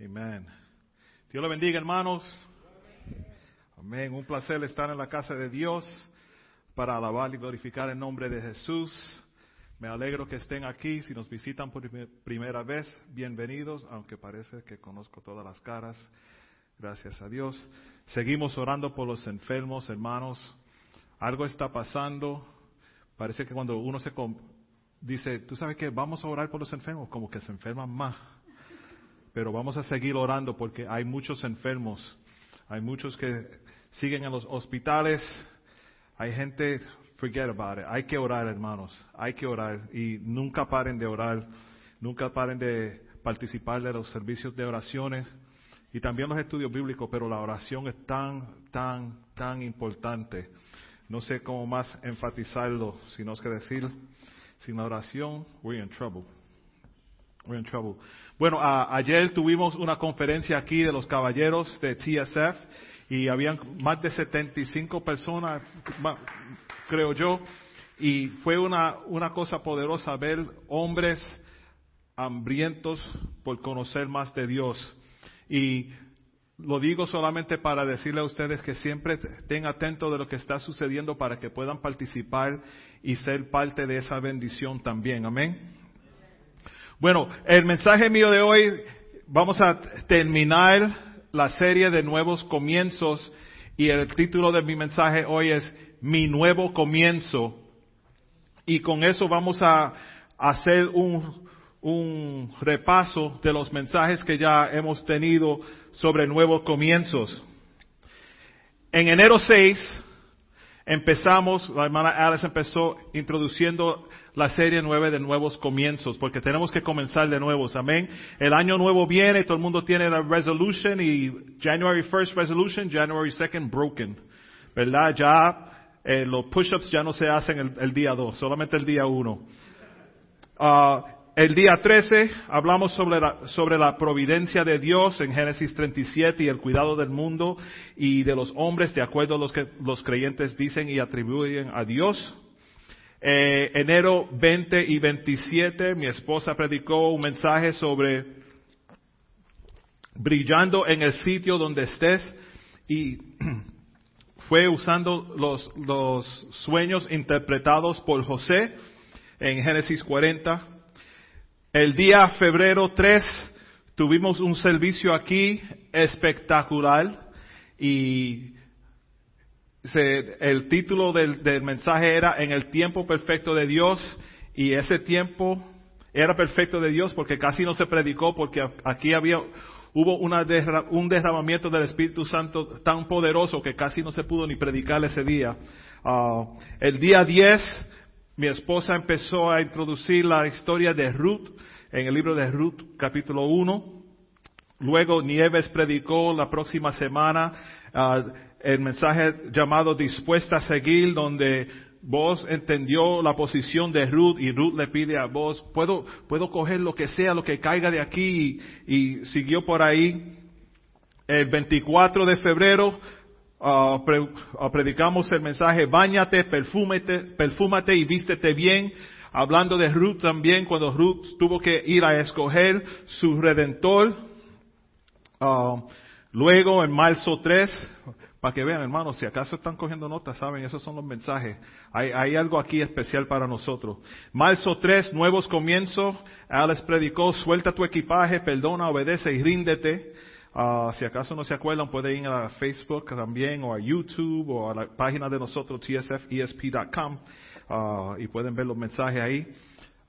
Amén. Dios le bendiga, hermanos. Amén. Un placer estar en la casa de Dios para alabar y glorificar el nombre de Jesús. Me alegro que estén aquí. Si nos visitan por primera vez, bienvenidos, aunque parece que conozco todas las caras. Gracias a Dios. Seguimos orando por los enfermos, hermanos. Algo está pasando. Parece que cuando uno se dice, tú sabes que vamos a orar por los enfermos, como que se enferman más pero vamos a seguir orando porque hay muchos enfermos, hay muchos que siguen en los hospitales, hay gente, forget about it, hay que orar hermanos, hay que orar y nunca paren de orar, nunca paren de participar de los servicios de oraciones y también los estudios bíblicos, pero la oración es tan, tan, tan importante. No sé cómo más enfatizarlo, sino que decir, sin la oración, we're in trouble. Bueno, ayer tuvimos una conferencia aquí de los caballeros de TSF y habían más de 75 personas, creo yo, y fue una, una cosa poderosa ver hombres hambrientos por conocer más de Dios. Y lo digo solamente para decirle a ustedes que siempre estén atentos de lo que está sucediendo para que puedan participar y ser parte de esa bendición también. Amén. Bueno, el mensaje mío de hoy, vamos a terminar la serie de nuevos comienzos y el título de mi mensaje hoy es Mi nuevo comienzo. Y con eso vamos a hacer un, un repaso de los mensajes que ya hemos tenido sobre nuevos comienzos. En enero 6 empezamos, la hermana Alice empezó introduciendo la serie nueve de nuevos comienzos, porque tenemos que comenzar de nuevo, amén. El año nuevo viene, todo el mundo tiene la resolution y January 1st resolution, January 2nd broken, ¿verdad? Ya eh, los push-ups ya no se hacen el, día 2, solamente el día 1. Ah, el día 13 hablamos sobre la, sobre la providencia de Dios en Génesis 37 y el cuidado del mundo y de los hombres de acuerdo a los que los creyentes dicen y atribuyen a Dios. Eh, enero 20 y 27, mi esposa predicó un mensaje sobre brillando en el sitio donde estés y fue usando los, los sueños interpretados por José en Génesis 40. El día febrero 3 tuvimos un servicio aquí espectacular y el título del, mensaje era En el tiempo perfecto de Dios y ese tiempo era perfecto de Dios porque casi no se predicó porque aquí había hubo una un derramamiento del Espíritu Santo tan poderoso que casi no se pudo ni predicar ese día. Ah, el día 10 mi esposa empezó a introducir la historia de Ruth en el libro de Ruth capítulo 1. Luego Nieves predicó la próxima semana ah, el mensaje llamado Dispuesta a seguir, donde vos entendió la posición de Ruth y Ruth le pide a vos, puedo, puedo coger lo que sea, lo que caiga de aquí y, siguió por ahí. El 24 de febrero uh, uh, predicamos el mensaje, bañate, perfúmate, perfúmate y vístete bien. Hablando de Ruth también, cuando Ruth tuvo que ir a escoger su redentor. Uh, luego en marzo 3 para que vean, hermanos, si acaso están cogiendo notas, saben, esos son los mensajes. Hay, hay algo aquí especial para nosotros. Marzo 3, nuevos comienzos. Alex predicó, suelta tu equipaje, perdona, obedece y ríndete. Uh, si acaso no se acuerdan, pueden ir a Facebook también, o a YouTube, o a la página de nosotros, tsfesp.com, ah, y pueden ver los mensajes ahí.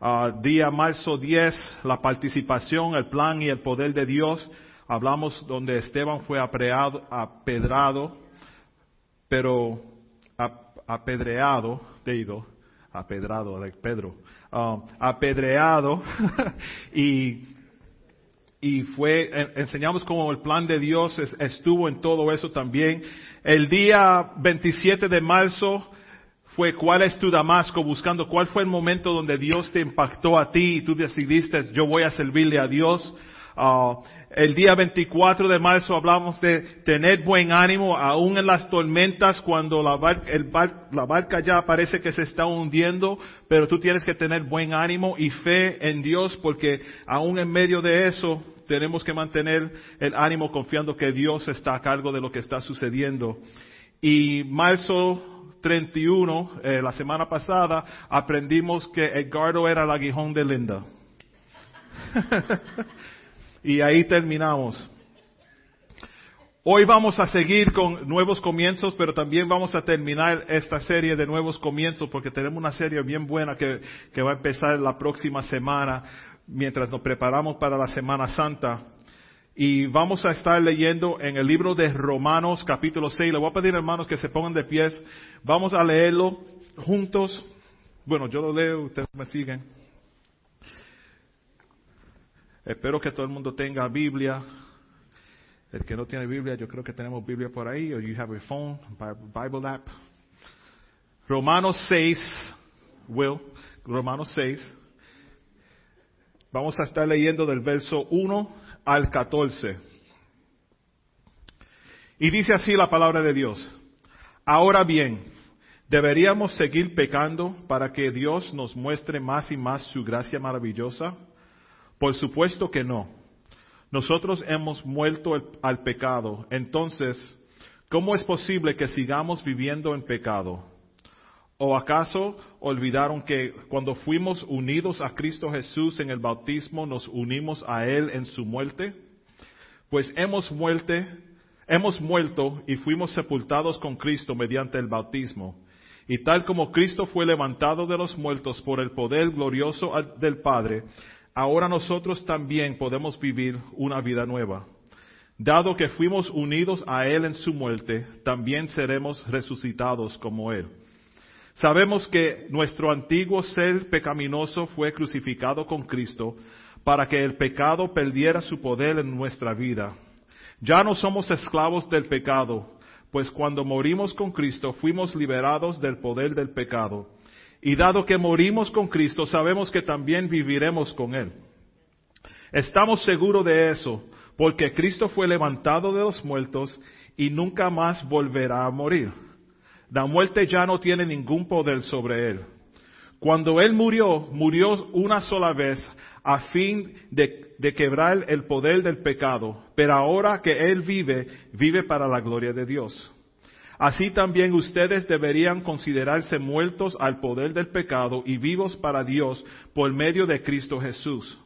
Uh, día marzo 10, la participación, el plan y el poder de Dios. Hablamos donde Esteban fue apedrado, pero apedreado, digo, apedrado, Pedro, um, apedreado y, y fue, enseñamos cómo el plan de Dios estuvo en todo eso también. El día 27 de marzo fue cuál es tu Damasco, buscando cuál fue el momento donde Dios te impactó a ti y tú decidiste yo voy a servirle a Dios. Uh, el día 24 de marzo hablamos de tener buen ánimo aún en las tormentas cuando la barca, la barca ya parece que se está hundiendo, pero tú tienes que tener buen ánimo y fe en Dios porque aún en medio de eso tenemos que mantener el ánimo confiando que Dios está a cargo de lo que está sucediendo. Y marzo 31, eh, la semana pasada, aprendimos que Edgardo era el aguijón de Linda. y ahí terminamos. Hoy vamos a seguir con nuevos comienzos, pero también vamos a terminar esta serie de nuevos comienzos porque tenemos una serie bien buena que, que va a empezar la próxima semana mientras nos preparamos para la Semana Santa. Y vamos a estar leyendo en el libro de Romanos capítulo 6. Le voy a pedir hermanos que se pongan de pies. Vamos a leerlo juntos. Bueno, yo lo leo, ustedes me siguen. Espero que todo el mundo tenga Biblia. El que no tiene Biblia, yo creo que tenemos Biblia por ahí, o you have a phone, Bible app. Romanos 6, Will, Romanos 6. Vamos a estar leyendo del verso 1 al 14. Y dice así la palabra de Dios. Ahora bien, ¿deberíamos seguir pecando para que Dios nos muestre más y más su gracia maravillosa? Por supuesto que no. Nosotros hemos muerto al pecado. Entonces, ¿cómo es posible que sigamos viviendo en pecado? ¿O acaso olvidaron que cuando fuimos unidos a Cristo Jesús en el bautismo nos unimos a Él en su muerte? Pues hemos muerte, hemos muerto y fuimos sepultados con Cristo mediante el bautismo. Y tal como Cristo fue levantado de los muertos por el poder glorioso del Padre, ahora nosotros también podemos vivir una vida nueva. Dado que fuimos unidos a Él en su muerte, también seremos resucitados como Él. Sabemos que nuestro antiguo ser pecaminoso fue crucificado con Cristo para que el pecado perdiera su poder en nuestra vida. Ya no somos esclavos del pecado, pues cuando morimos con Cristo fuimos liberados del poder del pecado. Y dado que morimos con Cristo, sabemos que también viviremos con Él. Estamos seguros de eso, porque Cristo fue levantado de los muertos y nunca más volverá a morir. La muerte ya no tiene ningún poder sobre Él. Cuando Él murió, murió una sola vez a fin de, quebrar el poder del pecado, pero ahora que Él vive, vive para la gloria de Dios. Así también ustedes deberían considerarse muertos al poder del pecado y vivos para Dios por medio de Cristo Jesús.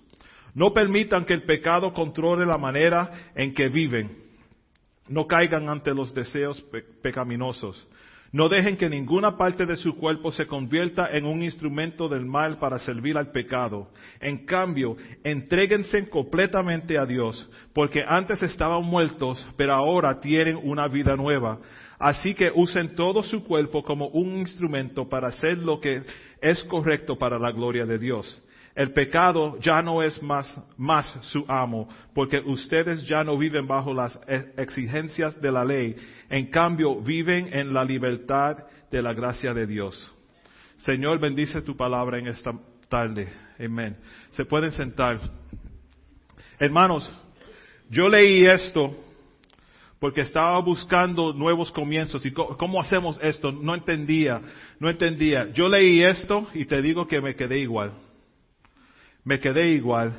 No permitan que el pecado controle la manera en que viven. No caigan ante los deseos pecaminosos. No dejen que ninguna parte de su cuerpo se convierta en un instrumento del mal para servir al pecado. En cambio, entréguense completamente a Dios, porque antes estaban muertos, pero ahora tienen una vida nueva. Así que usen todo su cuerpo como un instrumento para hacer lo que es correcto para la gloria de Dios. El pecado ya no es más, más su amo, porque ustedes ya no viven bajo las e, exigencias de la ley. En cambio, viven en la libertad de la gracia de Dios. Señor, bendice tu palabra en esta tarde. Amén. Se pueden sentar. Hermanos, yo leí esto porque estaba buscando nuevos comienzos y cómo hacemos esto. No entendía, no entendía. Yo leí esto y te digo que me quedé igual me quedé igual.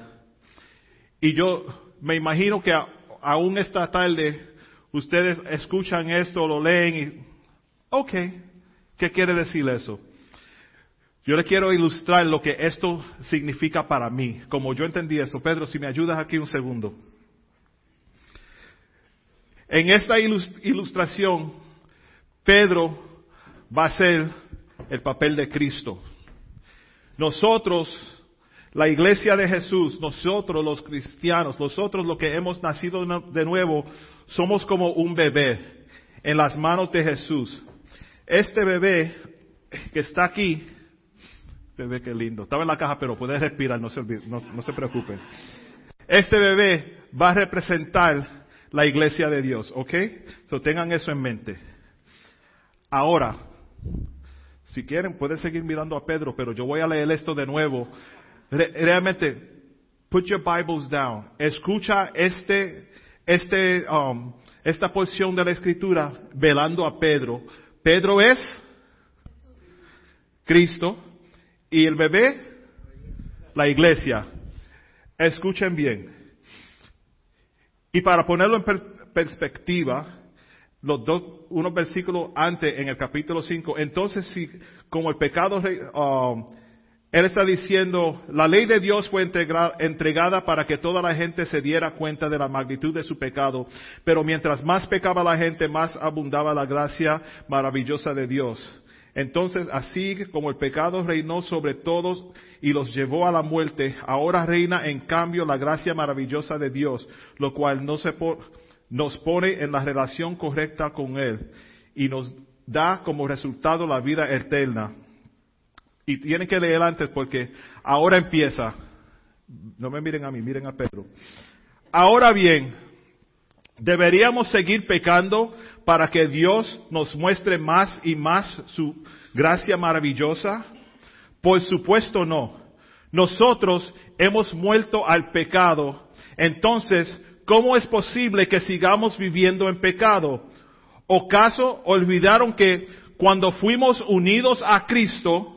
Y yo me imagino que aún esta tarde ustedes escuchan esto, lo leen y, ok, ¿qué quiere decir eso? Yo le quiero ilustrar lo que esto significa para mí, como yo entendí esto. Pedro, si me ayudas aquí un segundo. En esta ilustración, Pedro va a ser el papel de Cristo. Nosotros la iglesia de Jesús, nosotros los cristianos, nosotros los que hemos nacido de nuevo, somos como un bebé en las manos de Jesús. Este bebé que está aquí, bebé qué lindo, estaba en la caja pero puede respirar, no se, no, no se preocupen. Este bebé va a representar la iglesia de Dios, ¿ok? So tengan eso en mente. Ahora, si quieren pueden seguir mirando a Pedro, pero yo voy a leer esto de nuevo realmente, put your Bibles down. Escucha este, este, um, esta porción de la escritura velando a Pedro. Pedro es Cristo y el bebé, la iglesia. Escuchen bien. Y para ponerlo en perspectiva, los dos, unos versículos antes en el capítulo 5, entonces si como el pecado, um, él está diciendo, la ley de Dios fue entregada para que toda la gente se diera cuenta de la magnitud de su pecado, pero mientras más pecaba la gente, más abundaba la gracia maravillosa de Dios. Entonces, así como el pecado reinó sobre todos y los llevó a la muerte, ahora reina en cambio la gracia maravillosa de Dios, lo cual nos pone en la relación correcta con Él y nos da como resultado la vida eterna. Y tienen que leer antes porque ahora empieza. No me miren a mí, miren a Pedro. Ahora bien, ¿deberíamos seguir pecando para que Dios nos muestre más y más su gracia maravillosa? Por supuesto no. Nosotros hemos muerto al pecado. Entonces, ¿cómo es posible que sigamos viviendo en pecado? ¿O olvidaron que cuando fuimos unidos a Cristo,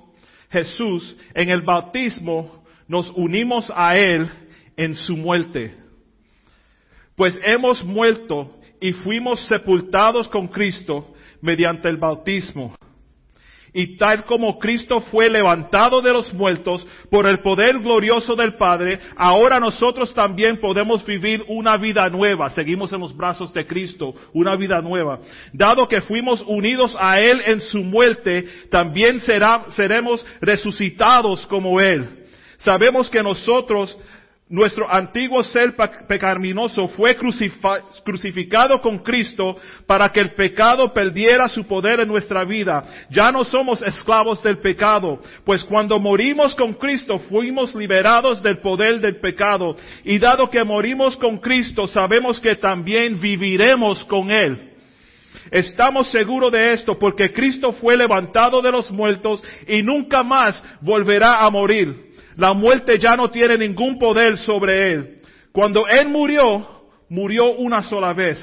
Jesús, en el bautismo nos unimos a Él en su muerte. Pues hemos muerto y fuimos sepultados con Cristo mediante el bautismo y tal como Cristo fue levantado de los muertos por el poder glorioso del Padre, ahora nosotros también podemos vivir una vida nueva. Seguimos en los brazos de Cristo, una vida nueva. Dado que fuimos unidos a Él en su muerte, también seremos resucitados como Él. Sabemos que nosotros nuestro antiguo ser pecaminoso fue crucificado con Cristo para que el pecado perdiera su poder en nuestra vida. Ya no somos esclavos del pecado, pues cuando morimos con Cristo fuimos liberados del poder del pecado. Y dado que morimos con Cristo, sabemos que también viviremos con Él. Estamos seguros de esto porque Cristo fue levantado de los muertos y nunca más volverá a morir. La muerte ya no tiene ningún poder sobre él. Cuando él murió, murió una sola vez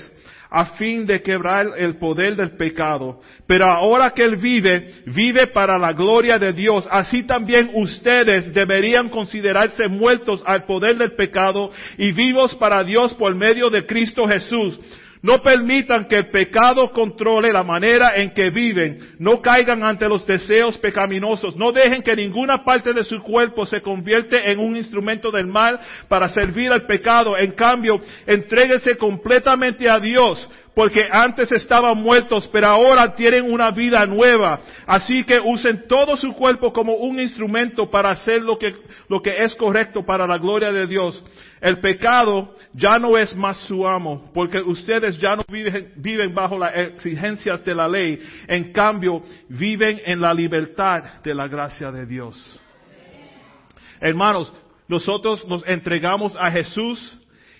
a fin de quebrar el poder del pecado. Pero ahora que Él vive, vive para la gloria de Dios. Así también ustedes deberían considerarse muertos al poder del pecado y vivos para Dios por medio de Cristo Jesús. No permitan que el pecado controle la manera en que viven. No caigan ante los deseos pecaminosos. No dejen que ninguna parte de su cuerpo se convierte en un instrumento del mal para servir al pecado. En cambio, entréguense completamente a Dios porque antes estaban muertos, pero ahora tienen una vida nueva. Así que usen todo su cuerpo como un instrumento para hacer lo que, lo que es correcto para la gloria de Dios. El pecado ya no es más su amo, porque ustedes ya no viven, viven bajo las exigencias de la ley. En cambio, viven en la libertad de la gracia de Dios. Hermanos, nosotros nos entregamos a Jesús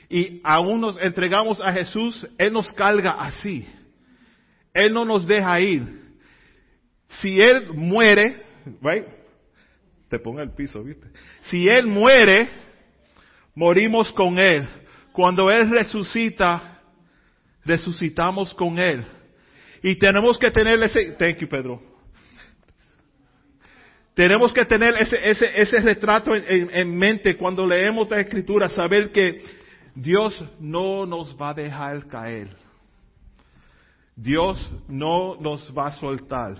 y aún nos entregamos a Jesús, Él nos carga así. Él no nos deja ir. Si Él muere, right? Te pongo el piso, ¿viste? Si Él muere, morimos con Él. Cuando Él resucita, resucitamos con Él. Y tenemos que tener ese, thank you Pedro. Tenemos que tener ese, ese, ese retrato en, en mente cuando leemos la escritura, saber que Dios no nos va a dejar caer. Dios no nos va a soltar.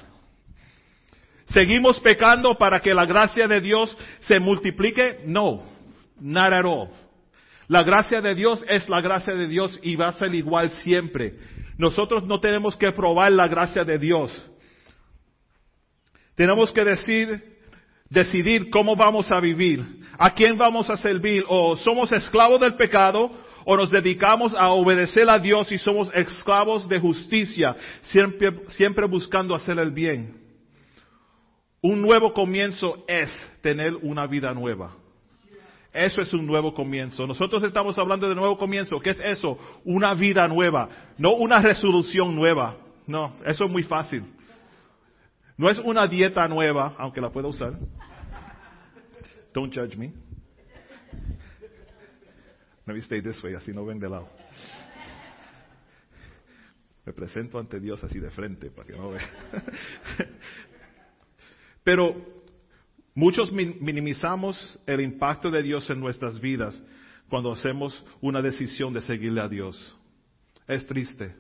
¿Seguimos pecando para que la gracia de Dios se multiplique? No, not at all. La gracia de Dios es la gracia de Dios y va a ser igual siempre. Nosotros no tenemos que probar la gracia de Dios. Tenemos que decir, decidir cómo vamos a vivir, a quién vamos a servir, o somos esclavos del pecado, o nos dedicamos a obedecer a Dios y somos esclavos de justicia, siempre, siempre buscando hacer el bien. Un nuevo comienzo es tener una vida nueva. Eso es un nuevo comienzo. Nosotros estamos hablando de nuevo comienzo. ¿Qué es eso? Una vida nueva. No una resolución nueva. No, eso es muy fácil. No es una dieta nueva, aunque la pueda usar. Don't judge me. Let me stay this way, así no ven de lado. Me presento ante Dios así de frente para que no vean. Pero muchos minimizamos el impacto de Dios en nuestras vidas. cuando hacemos una decisión de seguirle a Dios. Es triste.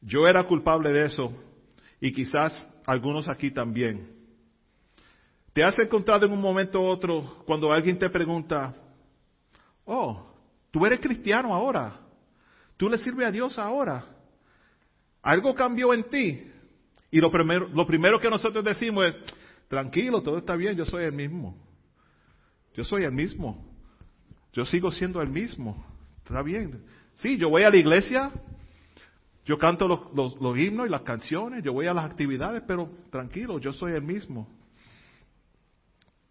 Yo era culpable de eso y quizás algunos aquí también. ¿Te has encontrado en un momento u otro cuando alguien te pregunta, oh, tú eres cristiano ahora, tú le sirves a Dios ahora, algo cambió en ti? Y lo primero, lo primero que nosotros decimos es, tranquilo, todo está bien, yo soy el mismo. Yo soy el mismo. Yo sigo siendo el mismo. Está bien. Sí, yo voy a la iglesia, yo canto los, los, himnos y las canciones, yo voy a las actividades, pero tranquilo, yo soy el mismo.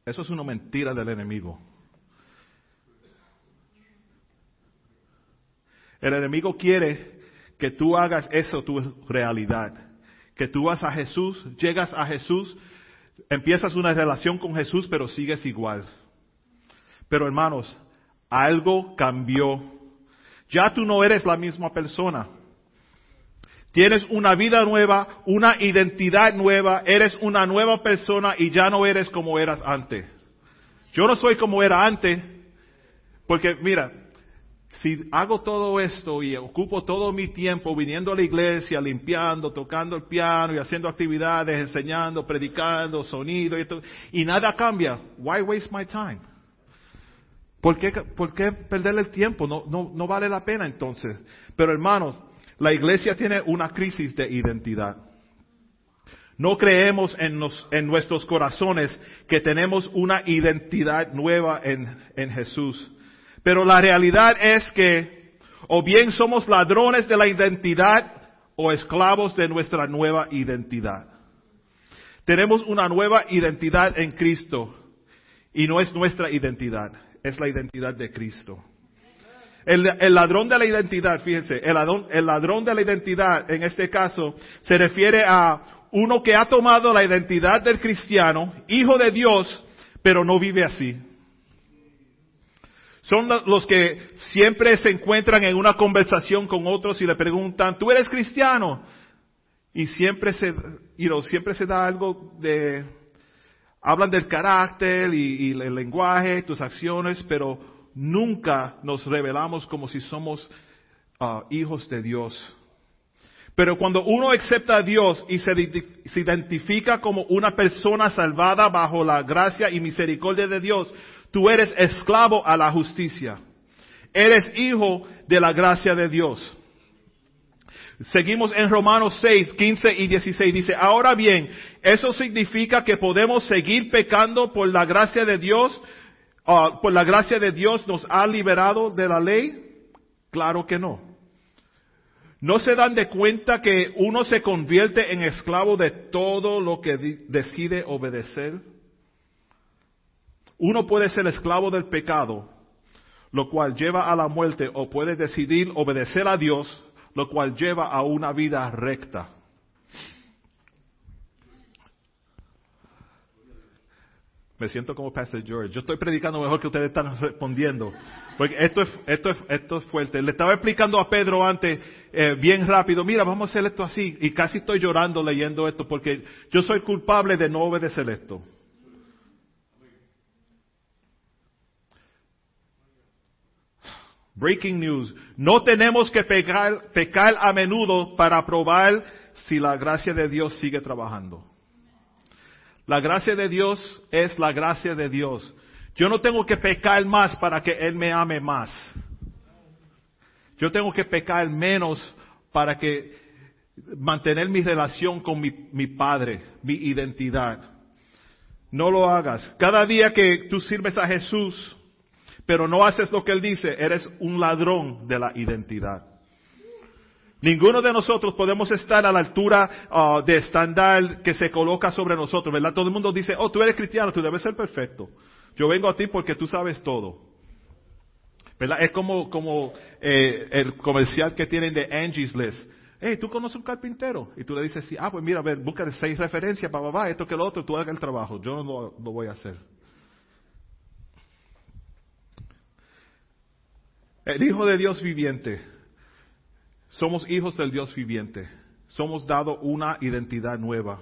Eso es una mentira del enemigo. El enemigo quiere que tú hagas eso tu realidad. Que tú vas a Jesús, llegas a Jesús, empiezas una relación con Jesús, pero sigues igual. Pero hermanos, algo cambió. Ya tú no eres la misma persona. Tienes una vida nueva, una identidad nueva, eres una nueva persona y ya no eres como eras antes. Yo no soy como era antes, porque mira, si hago todo esto y ocupo todo mi tiempo viniendo a la iglesia, limpiando, tocando el piano y haciendo actividades, enseñando, predicando, sonido y, todo, y nada cambia, why waste my time? ¿Por qué, por qué perder el tiempo? No, no, no vale la pena entonces. Pero hermanos, la iglesia tiene una crisis de identidad. No creemos en, nuestros corazones que tenemos una identidad nueva en Jesús. Pero la realidad es que o bien somos ladrones de la identidad o esclavos de nuestra nueva identidad. Tenemos una nueva identidad en Cristo y no es nuestra identidad, es la identidad de Cristo. El, ladrón de la identidad, fíjense, el ladrón, el ladrón de la identidad en este caso se refiere a uno que ha tomado la identidad del cristiano, hijo de Dios, pero no vive así. Son los que siempre se encuentran en una conversación con otros y le preguntan, ¿tú eres cristiano? Y siempre se, siempre se da algo de, hablan del carácter y, el lenguaje, tus acciones, pero nunca nos revelamos como si somos ah, hijos de Dios. Pero cuando uno acepta a Dios y se, se, identifica como una persona salvada bajo la gracia y misericordia de Dios, Tú eres esclavo a la justicia. Eres hijo de la gracia de Dios. Seguimos en Romanos 6, 15 y 16. Dice, ahora bien, ¿eso significa que podemos seguir pecando por la gracia de Dios? Ah, ¿Por la gracia de Dios nos ha liberado de la ley? Claro que no. ¿No se dan de cuenta que uno se convierte en esclavo de todo lo que decide obedecer? Uno puede ser esclavo del pecado, lo cual lleva a la muerte, o puede decidir obedecer a Dios, lo cual lleva a una vida recta. Me siento como Pastor George. Yo estoy predicando mejor que ustedes están respondiendo. Porque esto es, esto es, esto es fuerte. Le estaba explicando a Pedro antes, eh, bien rápido, mira, vamos a hacer esto así. Y casi estoy llorando leyendo esto porque yo soy culpable de no obedecer esto. Breaking news. No tenemos que pecar, pecar a menudo para probar si la gracia de Dios sigue trabajando. La gracia de Dios es la gracia de Dios. Yo no tengo que pecar más para que Él me ame más. Yo tengo que pecar menos para que mantener mi relación con mi, Padre, mi identidad. No lo hagas. Cada día que tú sirves a Jesús, pero no haces lo que Él dice, eres un ladrón de la identidad. Ninguno de nosotros podemos estar a la altura uh, de estándar que se coloca sobre nosotros, ¿verdad? Todo el mundo dice, oh, tú eres cristiano, tú debes ser perfecto. Yo vengo a ti porque tú sabes todo. ¿Verdad? Es como, como eh, el comercial que tienen de Angie's List. Hey, ¿tú conoces un carpintero? Y tú le dices, sí, ah, pues mira, a ver, busca seis referencias, va, va, esto que lo otro, tú hagas el trabajo. Yo no lo voy a hacer. El Hijo de Dios viviente. Somos hijos del Dios viviente. Somos dado una identidad nueva.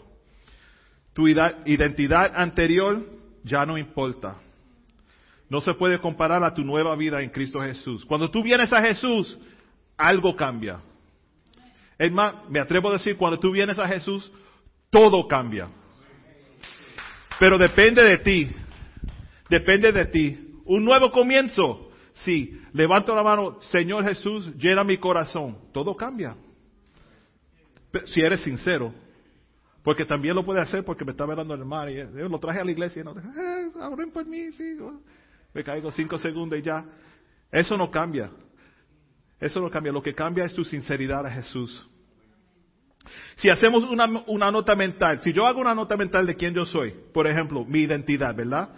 Tu identidad anterior ya no importa. no se puede comparar a tu nueva vida en Cristo Jesús. Cuando tú vienes a Jesús, algo cambia. Es más, me atrevo a decir, cuando tú vienes a Jesús, todo cambia. Pero depende de ti. Depende de ti. Un nuevo comienzo. Sí, levanto la mano, Señor Jesús, llena mi corazón. Todo cambia. Si eres sincero. Porque también lo puede hacer porque me está velando el mar y eh, lo traje a la iglesia y no, eh, por mí, sí. Me caigo cinco segundos y ya. Eso no cambia. Eso no cambia. Lo que cambia es tu sinceridad a Jesús. Si hacemos una, una, nota mental, si yo hago una nota mental de quién yo soy, por ejemplo, mi identidad, ¿verdad?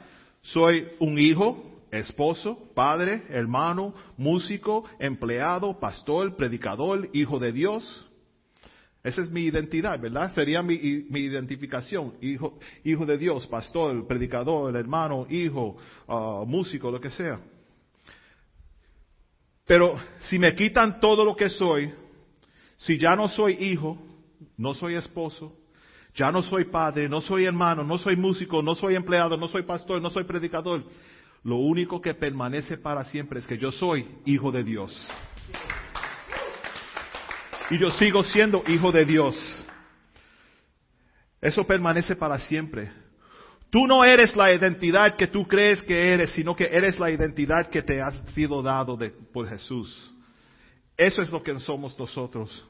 Soy un hijo, esposo, padre, hermano, músico, empleado, pastor, predicador, hijo de Dios. Esa es mi identidad, ¿verdad? Sería mi, identificación. Hijo, hijo de Dios, pastor, predicador, hermano, hijo, uh, músico, lo que sea. Pero si me quitan todo lo que soy, si ya no soy hijo, no soy esposo, ya no soy padre, no soy hermano, no soy músico, no soy empleado, no soy pastor, no soy predicador, lo único que permanece para siempre es que yo soy hijo de Dios. Y yo sigo siendo hijo de Dios. Eso permanece para siempre. Tú no eres la identidad que tú crees que eres, sino que eres la identidad que te ha sido dado por Jesús. Eso es lo que somos nosotros.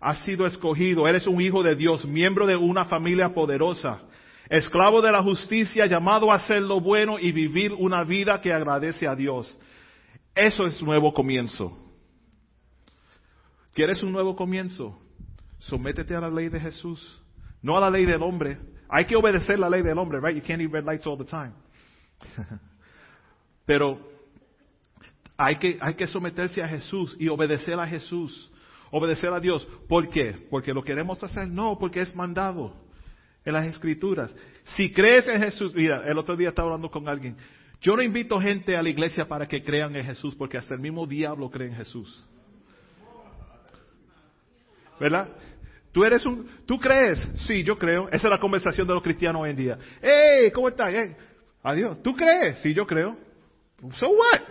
Has sido escogido, eres un hijo de Dios, miembro de una familia poderosa, esclavo de la justicia, llamado a hacer lo bueno y vivir una vida que agradece a Dios. Eso es nuevo comienzo. ¿Quieres un nuevo comienzo? Sométete a la ley de Jesús, no a la ley del hombre. Hay que obedecer la ley del hombre, right? You can't eat red lights all the time. Pero hay que, hay que someterse a Jesús y obedecer a Jesús, obedecer a Dios. ¿Por qué? Porque lo queremos hacer, no, porque es mandado en las escrituras. Si crees en Jesús, mira, el otro día estaba hablando con alguien. Yo no invito gente a la iglesia para que crean en Jesús, porque hasta el mismo diablo cree en Jesús. ¿verdad? Tú eres un, ¿tú crees? Sí, yo creo. Esa es la conversación de los cristianos hoy en día. ¡Hey! ¿Cómo estás? Adiós. ¿Tú crees? Sí, yo creo. So what?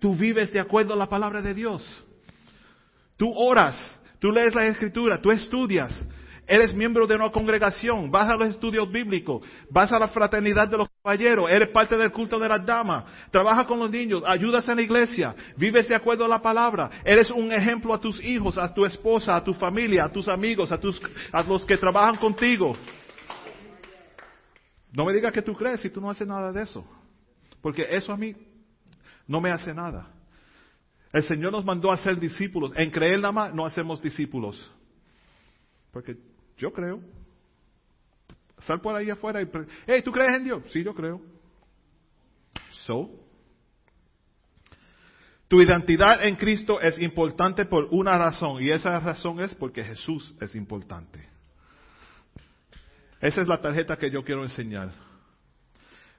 Tú vives de acuerdo a la palabra de Dios. Tú oras, tú lees la escritura, tú estudias, Eres miembro de una congregación, vas a los estudios bíblicos, vas a la fraternidad de los caballeros, eres parte del culto de las damas, trabajas con los niños, ayudas en la iglesia, vives de acuerdo a la palabra, eres un ejemplo a tus hijos, a tu esposa, a tu familia, a tus amigos, a, tus, a los que trabajan contigo. No me digas que tú crees si tú no haces nada de eso, porque eso a mí no me hace nada. El Señor nos mandó a ser discípulos. En creer nada más no hacemos discípulos. Porque yo creo. Sal por ahí afuera y... Hey, ¿tú crees en Dios? Sí, yo creo. So. Tu identidad en Cristo es importante por una razón y esa razón es porque Jesús es importante. Esa es la tarjeta que yo quiero enseñar.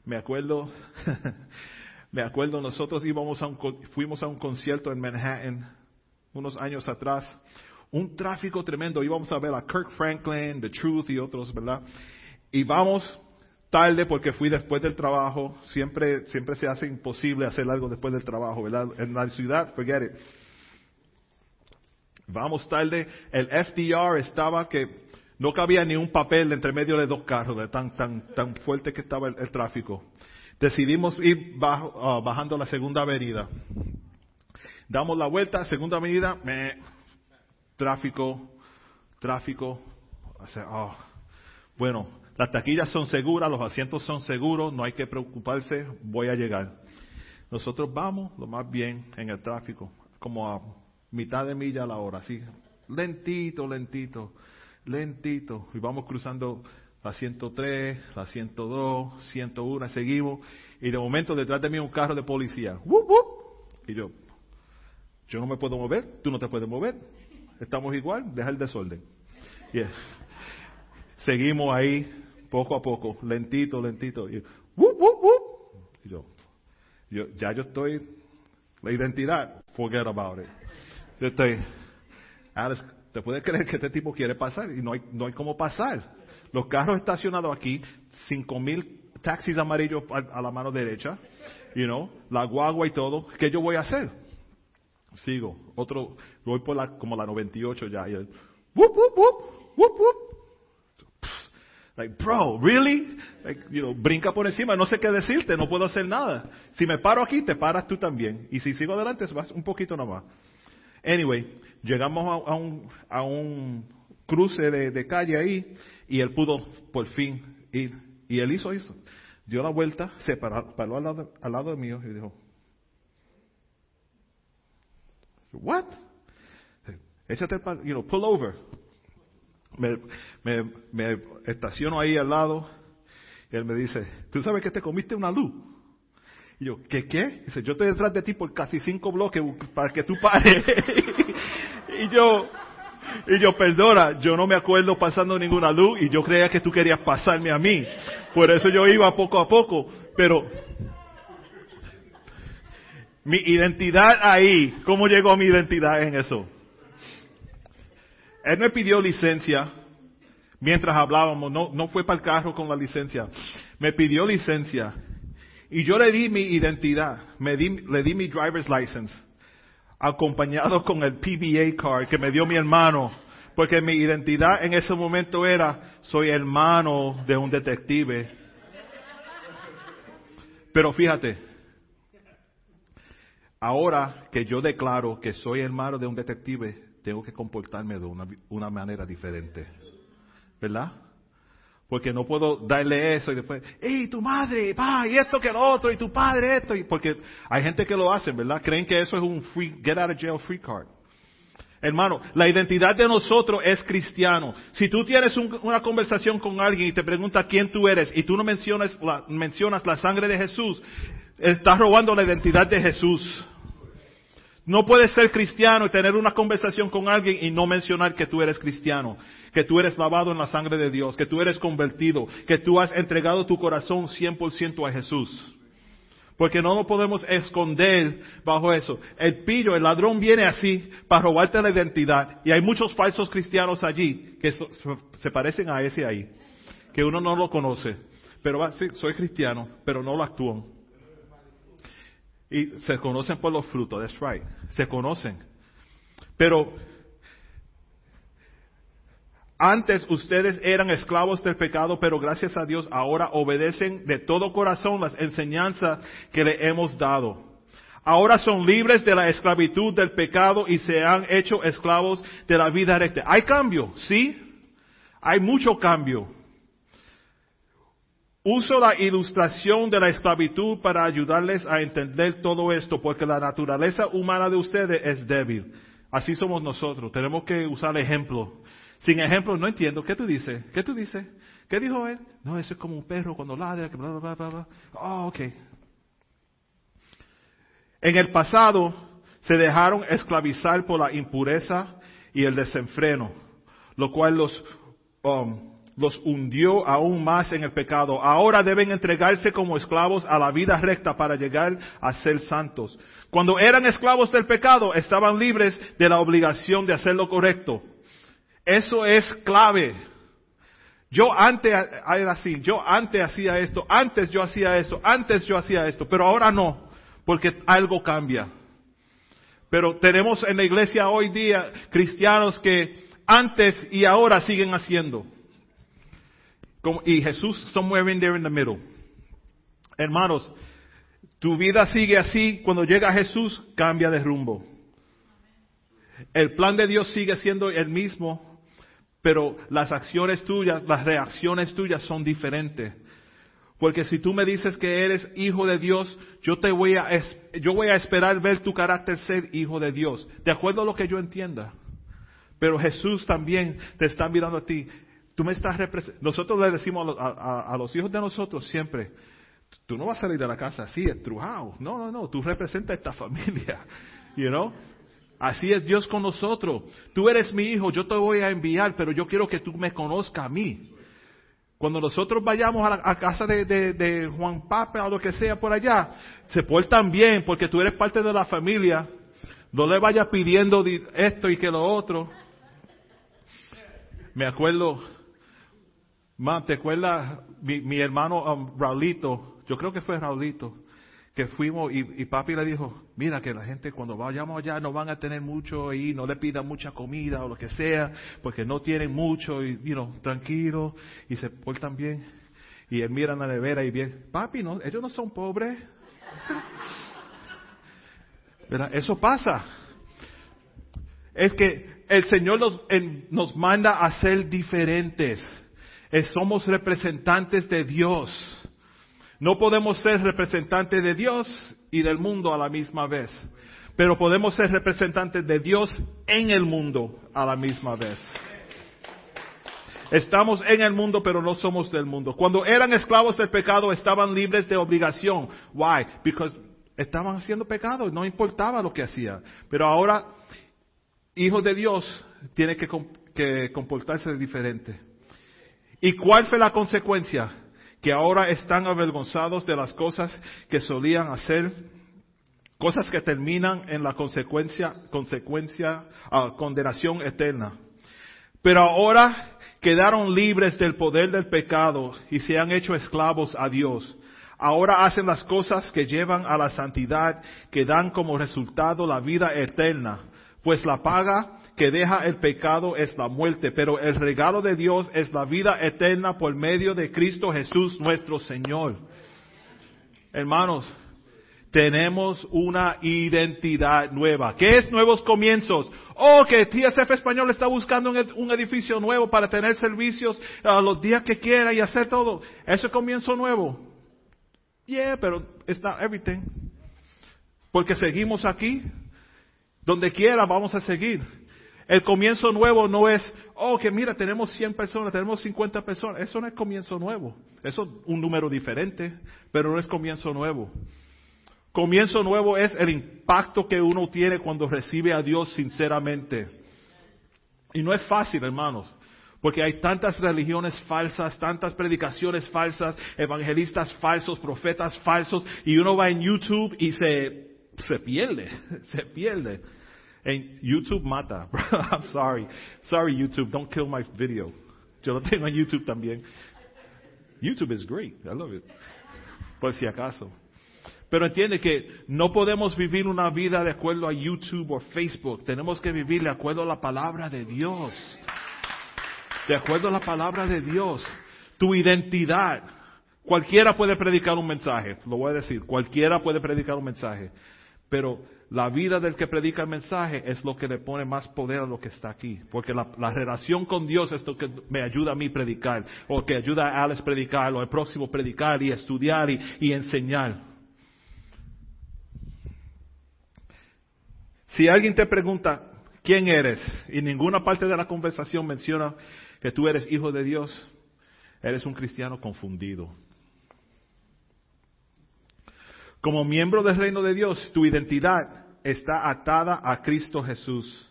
Me acuerdo, me acuerdo nosotros íbamos a un, fuimos a un concierto en Manhattan unos años atrás un tráfico tremendo. Íbamos a ver a Kirk Franklin, The Truth y otros, ¿verdad? Y vamos tarde porque fui después del trabajo. Siempre, siempre se hace imposible hacer algo después del trabajo, ¿verdad? En la ciudad, forget it. Vamos tarde. El FDR estaba que no cabía ni un papel entre medio de dos carros, tan, tan, tan fuerte que estaba el, tráfico. Decidimos ir ah, bajando la segunda avenida. Damos la vuelta, segunda avenida, me, tráfico, tráfico. Oh. Bueno, las taquillas son seguras, los asientos son seguros, no hay que preocuparse, voy a llegar. Nosotros vamos lo más bien en el tráfico, como a mitad de milla a la hora, así, lentito, lentito, lentito, y vamos cruzando la 103, la 102, 101, seguimos, y de momento detrás de mí un carro de policía, y yo, yo no me puedo mover, tú no te puedes mover, Estamos igual, deja el desorden. Seguimos ahí poco a poco, lentito, lentito. Y, yo, yo, ya yo estoy, la identidad, forget about it. Yo estoy, ¿te puedes creer que este tipo quiere pasar? Y no hay, no hay cómo pasar. Los carros estacionados aquí, cinco mil taxis amarillos a, a la mano derecha, you know, la guagua y todo. ¿Qué yo voy a hacer? Sigo. Otro, voy por la, como la 98 ya. Y él, whoop, whoop, whoop, whoop, whoop. Like, bro, really? Like, you know, brinca por encima, no sé qué decirte, no puedo hacer nada. Si me paro aquí, te paras tú también. Y si sigo adelante, vas un poquito nomás. Anyway, llegamos a, a un, a un cruce de, de, calle ahí y él pudo por fin ir. Y él hizo eso. Dio la vuelta, se paró, paró al, lado, al lado mío y dijo, What? Échate, you know, pull over. Me, me, me estaciono ahí al lado y él me dice, ¿tú sabes que te comiste una luz? Y yo, ¿qué qué? Dice, yo estoy detrás de ti por casi cinco bloques para que tú pares. y yo, y yo, perdona, yo no me acuerdo pasando ninguna luz y yo creía que tú querías pasarme a mí. Por eso yo iba poco a poco, pero mi identidad ahí, ¿cómo llegó mi identidad en eso? Él me pidió licencia mientras hablábamos, no, no fue para el carro con la licencia, me pidió licencia. Y yo le di mi identidad, me di, le di mi driver's license, acompañado con el PBA card que me dio mi hermano, porque mi identidad en ese momento era, soy hermano de un detective. Pero fíjate, ahora que yo declaro que soy hermano de un detective, tengo que comportarme de una, manera diferente. ¿Verdad? Porque no puedo darle eso y después, ¡Ey, tu madre! Pa, y esto que lo otro! Y tu padre esto. Porque hay gente que lo hace, ¿verdad? Creen que eso es un free, get out of jail free card. Hermano, la identidad de nosotros es cristiano. Si tú tienes un, una conversación con alguien y te pregunta quién tú eres y tú no mencionas la, mencionas la sangre de Jesús, estás robando la identidad de Jesús. No puedes ser cristiano y tener una conversación con alguien y no mencionar que tú eres cristiano, que tú eres lavado en la sangre de Dios, que tú eres convertido, que tú has entregado tu corazón 100% a Jesús. Porque no nos podemos esconder bajo eso. El pillo, el ladrón viene así para robarte la identidad. Y hay muchos falsos cristianos allí que se parecen a ese ahí. Que uno no lo conoce. Pero va, sí, soy cristiano, pero no lo actúan. Y se conocen por los frutos, that's right. Se conocen. Pero antes ustedes eran esclavos del pecado, pero gracias a Dios ahora obedecen de todo corazón las enseñanzas que le hemos dado. Ahora son libres de la esclavitud del pecado y se han hecho esclavos de la vida recta. Hay cambio, sí. Hay mucho cambio. Uso la ilustración de la esclavitud para ayudarles a entender todo esto, porque la naturaleza humana de ustedes es débil. Así somos nosotros. Tenemos que usar ejemplo. Sin ejemplo no entiendo. ¿Qué tú dices? ¿Qué tú dices? ¿Qué dijo él? No, eso es como un perro cuando ladra, que bla, bla, bla, bla. Oh, ok. En el pasado se dejaron esclavizar por la impureza y el desenfreno, lo cual los um, los hundió aún más en el pecado. Ahora deben entregarse como esclavos a la vida recta para llegar a ser santos. Cuando eran esclavos del pecado, estaban libres de la obligación de hacer lo correcto. Eso es clave. Yo antes era así, yo antes hacía esto, antes yo hacía eso, antes yo hacía esto, pero ahora no, porque algo cambia. Pero tenemos en la iglesia hoy día cristianos que antes y ahora siguen haciendo y Jesús somewhere in there in the middle. Hermanos, tu vida sigue así, cuando llega Jesús cambia de rumbo. El plan de Dios sigue siendo el mismo, pero las acciones tuyas, las reacciones tuyas son diferentes. Porque si tú me dices que eres hijo de Dios, yo te voy a, yo voy a esperar ver tu carácter ser hijo de Dios, de acuerdo a lo que yo entienda. Pero Jesús también te está mirando a ti. Tú me estás Nosotros le decimos a, los hijos de nosotros siempre, tú no vas a salir de la casa así, estrujado. No, no, no, tú representas esta familia. You know? Así es Dios con nosotros. Tú eres mi hijo, yo te voy a enviar, pero yo quiero que tú me conozcas a mí. Cuando nosotros vayamos a la casa de, de, Juan Papa o lo que sea por allá, se portan bien porque tú eres parte de la familia. No le vayas pidiendo esto y que lo otro. Me acuerdo Ma, ¿te acuerdas? Mi, mi hermano um, Raulito, yo creo que fue Raulito, que fuimos y, papi le dijo, mira que la gente cuando vayamos allá no van a tener mucho y no le pidan mucha comida o lo que sea, porque no tienen mucho y, you know, tranquilo y se portan bien. Y él mira en la nevera y bien, papi, no, ellos no son pobres. Eso pasa. Es que el Señor nos, en, nos manda a ser diferentes. Somos representantes de Dios. No podemos ser representantes de Dios y del mundo a la misma vez. Pero podemos ser representantes de Dios en el mundo a la misma vez. Estamos en el mundo, pero no somos del mundo. Cuando eran esclavos del pecado, estaban libres de obligación. Why? Because estaban haciendo pecado, no importaba lo que hacían. Pero ahora, hijos de Dios, tienen que, que comportarse diferente. ¿Y cuál fue la consecuencia? Que ahora están avergonzados de las cosas que solían hacer, cosas que terminan en la consecuencia, consecuencia, uh, condenación eterna. Pero ahora quedaron libres del poder del pecado y se han hecho esclavos a Dios. Ahora hacen las cosas que llevan a la santidad, que dan como resultado la vida eterna. Pues la paga que deja el pecado es la muerte, pero el regalo de Dios es la vida eterna por medio de Cristo Jesús nuestro Señor. Hermanos, tenemos una identidad nueva. ¿Qué es nuevos comienzos? Oh, que TSF Español está buscando un edificio nuevo para tener servicios a los días que quiera y hacer todo. Ese comienzo nuevo. Yeah, pero it's not everything. Porque seguimos aquí. Donde quiera vamos a seguir. El comienzo nuevo no es, oh, que mira, tenemos 100 personas, tenemos 50 personas. Eso no es comienzo nuevo. Eso es un número diferente, pero no es comienzo nuevo. Comienzo nuevo es el impacto que uno tiene cuando recibe a Dios sinceramente. Y no es fácil, hermanos, porque hay tantas religiones falsas, tantas predicaciones falsas, evangelistas falsos, profetas falsos, y uno va en YouTube y se, se pierde, se pierde. En YouTube mata. I'm sorry. Sorry YouTube, don't kill my video. Yo lo tengo en YouTube también. YouTube is great. I love it. Por si acaso. Pero entiende que no podemos vivir una vida de acuerdo a YouTube o Facebook. Tenemos que vivir de acuerdo a la palabra de Dios. De acuerdo a la palabra de Dios. Tu identidad. Cualquiera puede predicar un mensaje. Lo voy a decir. Cualquiera puede predicar un mensaje. Pero la vida del que predica el mensaje es lo que le pone más poder a lo que está aquí. Porque la, la relación con Dios es lo que me ayuda a mí predicar. O que ayuda a Alex predicar. O al próximo predicar y estudiar y, y enseñar. Si alguien te pregunta, ¿quién eres? Y ninguna parte de la conversación menciona que tú eres hijo de Dios, eres un cristiano confundido. Como miembro del reino de Dios, tu identidad está atada a Cristo Jesús.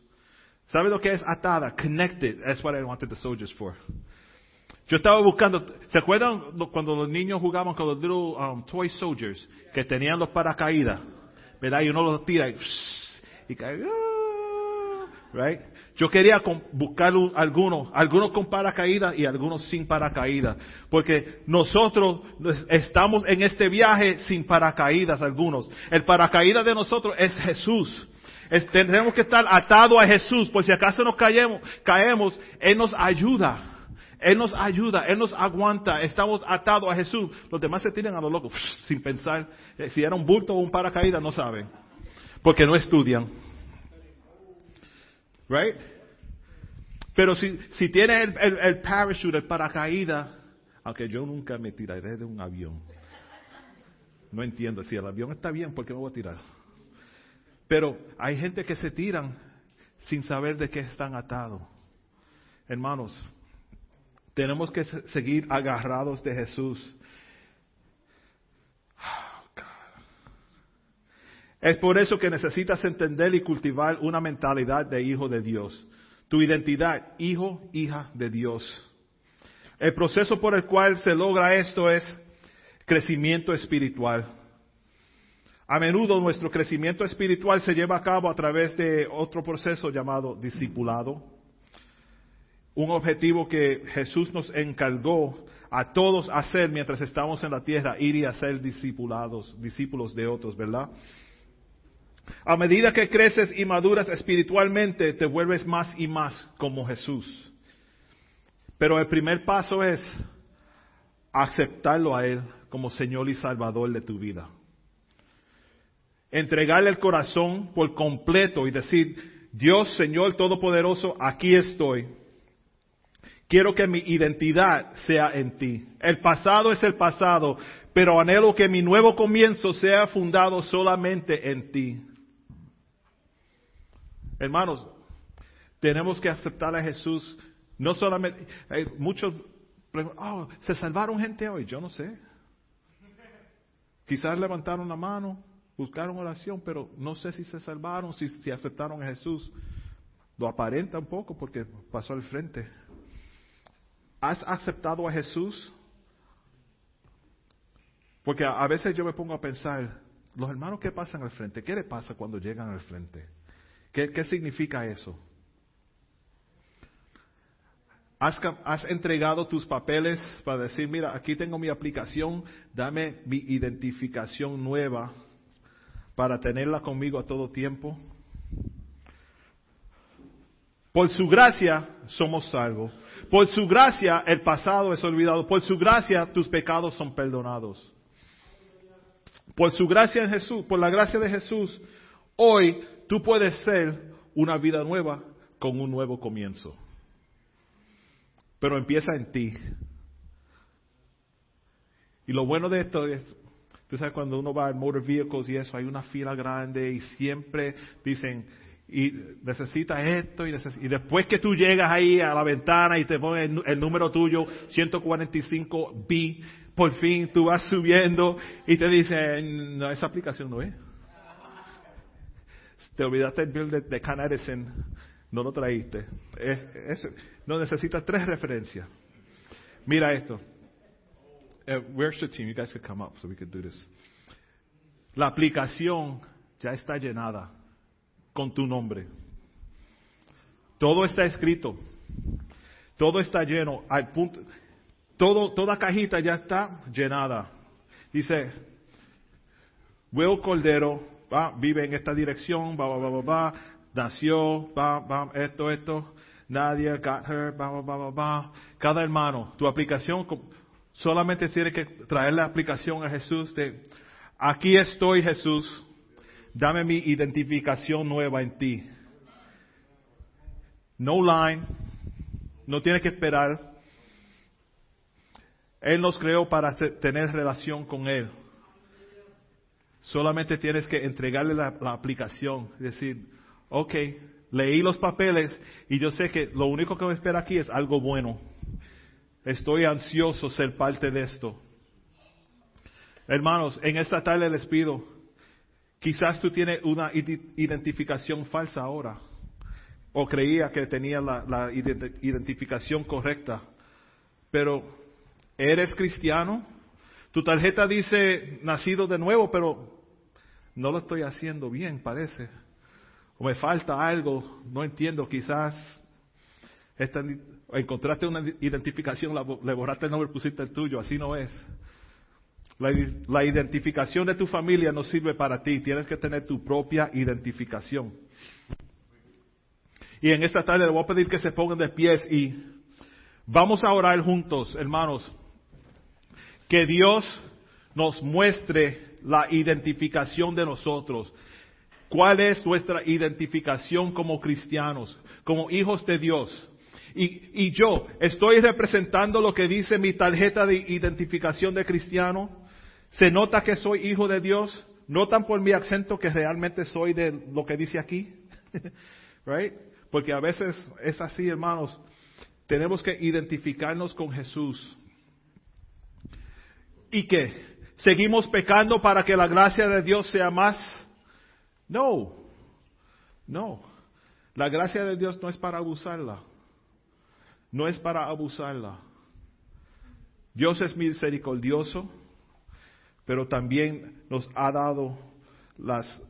¿Sabe lo que es atada? Connected. That's what I wanted the soldiers for. Yo estaba buscando, ¿se acuerdan cuando los niños jugaban con los little um, toy soldiers que tenían los paracaídas? ¿Verdad? Y uno los tira y, y cae. ¡ah! Right? Yo quería buscar algunos, algunos con paracaídas y algunos sin paracaídas, porque nosotros estamos en este viaje sin paracaídas algunos. El paracaídas de nosotros es Jesús. tendremos que estar atados a Jesús, por si acaso nos caemos, caemos, Él nos ayuda. Él nos ayuda, Él nos aguanta, estamos atados a Jesús. Los demás se tiran a lo loco, sin pensar eh, si era un bulto o un paracaídas, no saben, porque no estudian. Right? Pero si, si tiene el, el, el parachute, el paracaídas, aunque yo nunca me tiraré de un avión. No entiendo, si el avión está bien, ¿por qué me voy a tirar? Pero hay gente que se tiran sin saber de qué están atados. Hermanos, tenemos que seguir agarrados de Jesús. Es por eso que necesitas entender y cultivar una mentalidad de hijo de Dios. Tu identidad, hijo, hija de Dios. El proceso por el cual se logra esto es crecimiento espiritual. A menudo nuestro crecimiento espiritual se lleva a cabo a través de otro proceso llamado discipulado. un objetivo que Jesús nos encargó a todos hacer mientras estamos en la tierra, ir y hacer discipulados, discípulos de otros, ¿verdad? A medida que creces y maduras espiritualmente, te vuelves más y más como Jesús. Pero el primer paso es aceptarlo a Él como Señor y Salvador de tu vida. Entregarle el corazón por completo y decir, Dios Señor Todopoderoso, aquí estoy. Quiero que mi identidad sea en ti. El pasado es el pasado, pero anhelo que mi nuevo comienzo sea fundado solamente en ti. Hermanos, tenemos que aceptar a Jesús, no solamente, hay muchos, oh, ¿se salvaron gente hoy? Yo no sé. Quizás levantaron la mano, buscaron oración, pero no sé si se salvaron, si, si aceptaron a Jesús. Lo aparenta un poco porque pasó al frente. ¿Has aceptado a Jesús? Porque a, veces yo me pongo a pensar, los hermanos que pasan al frente, ¿qué le pasa cuando llegan al frente? ¿Qué, significa eso? Has, entregado tus papeles para decir, mira, aquí tengo mi aplicación, dame mi identificación nueva para tenerla conmigo a todo tiempo. Por su gracia somos salvos. Por su gracia el pasado es olvidado. Por su gracia tus pecados son perdonados. Por su gracia en Jesús, por la gracia de Jesús, hoy Tú puedes ser una vida nueva con un nuevo comienzo. Pero empieza en ti. Y lo bueno de esto es, tú sabes, cuando uno va en motor vehicles y eso, hay una fila grande y siempre dicen, y necesita esto y, y después que tú llegas ahí a la ventana y te ponen el, el número tuyo 145B, por fin tú vas subiendo y te dicen, no, esa aplicación no es. Te olvidaste el bill de, de no lo traíste. no necesitas tres referencias. Mira esto. Uh, where's the team? You guys could come up so we could do this. La aplicación ya está llenada con tu nombre. Todo está escrito. Todo está lleno. Al punto, todo, toda cajita ya está llenada. Dice, Will Cordero, vive en esta dirección, va, nació, va, esto, esto, Nadia got her, va, va, va, Cada hermano, tu aplicación, solamente tiene que traer la aplicación a Jesús de, aquí estoy Jesús, dame mi identificación nueva en ti. No line, no tiene que esperar. Él nos creó para tener relación con Él. Solamente tienes que entregarle la, aplicación, decir, ok, leí los papeles y yo sé que lo único que me espera aquí es algo bueno. Estoy ansioso ser parte de esto. Hermanos, en esta tarde les pido, quizás tú tienes una identificación falsa ahora, o creía que tenía la, la identificación correcta, pero ¿eres cristiano? Tu tarjeta dice nacido de nuevo, pero no lo estoy haciendo bien, parece. O me falta algo, no entiendo, quizás encontraste una identificación, le borraste el nombre, pusiste el tuyo, así no es. La, la, identificación de tu familia no sirve para ti, tienes que tener tu propia identificación. Y en esta tarde le voy a pedir que se pongan de pies y vamos a orar juntos, hermanos que Dios nos muestre la identificación de nosotros. ¿Cuál es nuestra identificación como cristianos, como hijos de Dios? Y, yo estoy representando lo que dice mi tarjeta de identificación de cristiano. Se nota que soy hijo de Dios. Notan por mi acento que realmente soy de lo que dice aquí. right? Porque a veces es así, hermanos. Tenemos que identificarnos con Jesús. ¿Y qué? ¿Seguimos pecando para que la gracia de Dios sea más? No, no. La gracia de Dios no es para abusarla. No es para abusarla. Dios es misericordioso, pero también nos ha dado las,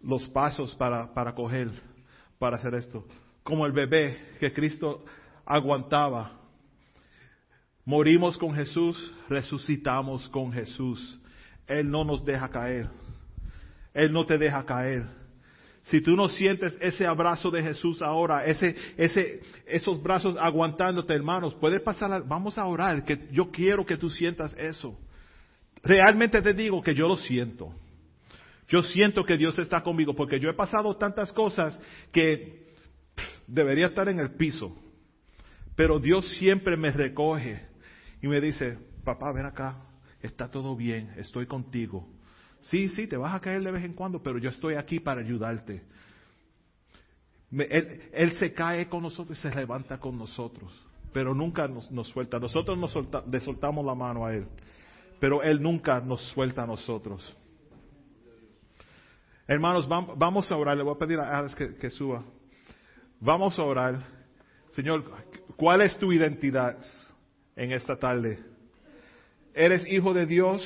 los pasos para, para coger, para hacer esto. Como el bebé que Cristo aguantaba. Morimos con Jesús, resucitamos con Jesús. Él no nos deja caer. Él no te deja caer. Si tú no sientes ese abrazo de Jesús ahora, ese, ese, esos brazos aguantándote, hermanos, puede pasar, vamos a orar, que yo quiero que tú sientas eso. Realmente te digo que yo lo siento. Yo siento que Dios está conmigo porque yo he pasado tantas cosas que debería estar en el piso. Pero Dios siempre me recoge y me dice, papá, ven acá, está todo bien, estoy contigo. Sí, sí, te vas a caer de vez en cuando, pero yo estoy aquí para ayudarte. él, se cae con nosotros y se levanta con nosotros, pero nunca nos, suelta. Nosotros nos le soltamos la mano a Él, pero Él nunca nos suelta a nosotros. Hermanos, vamos a orar. Le voy a pedir a que, que suba. Vamos a orar. Señor, ¿cuál es tu identidad en esta tarde? ¿Eres hijo de Dios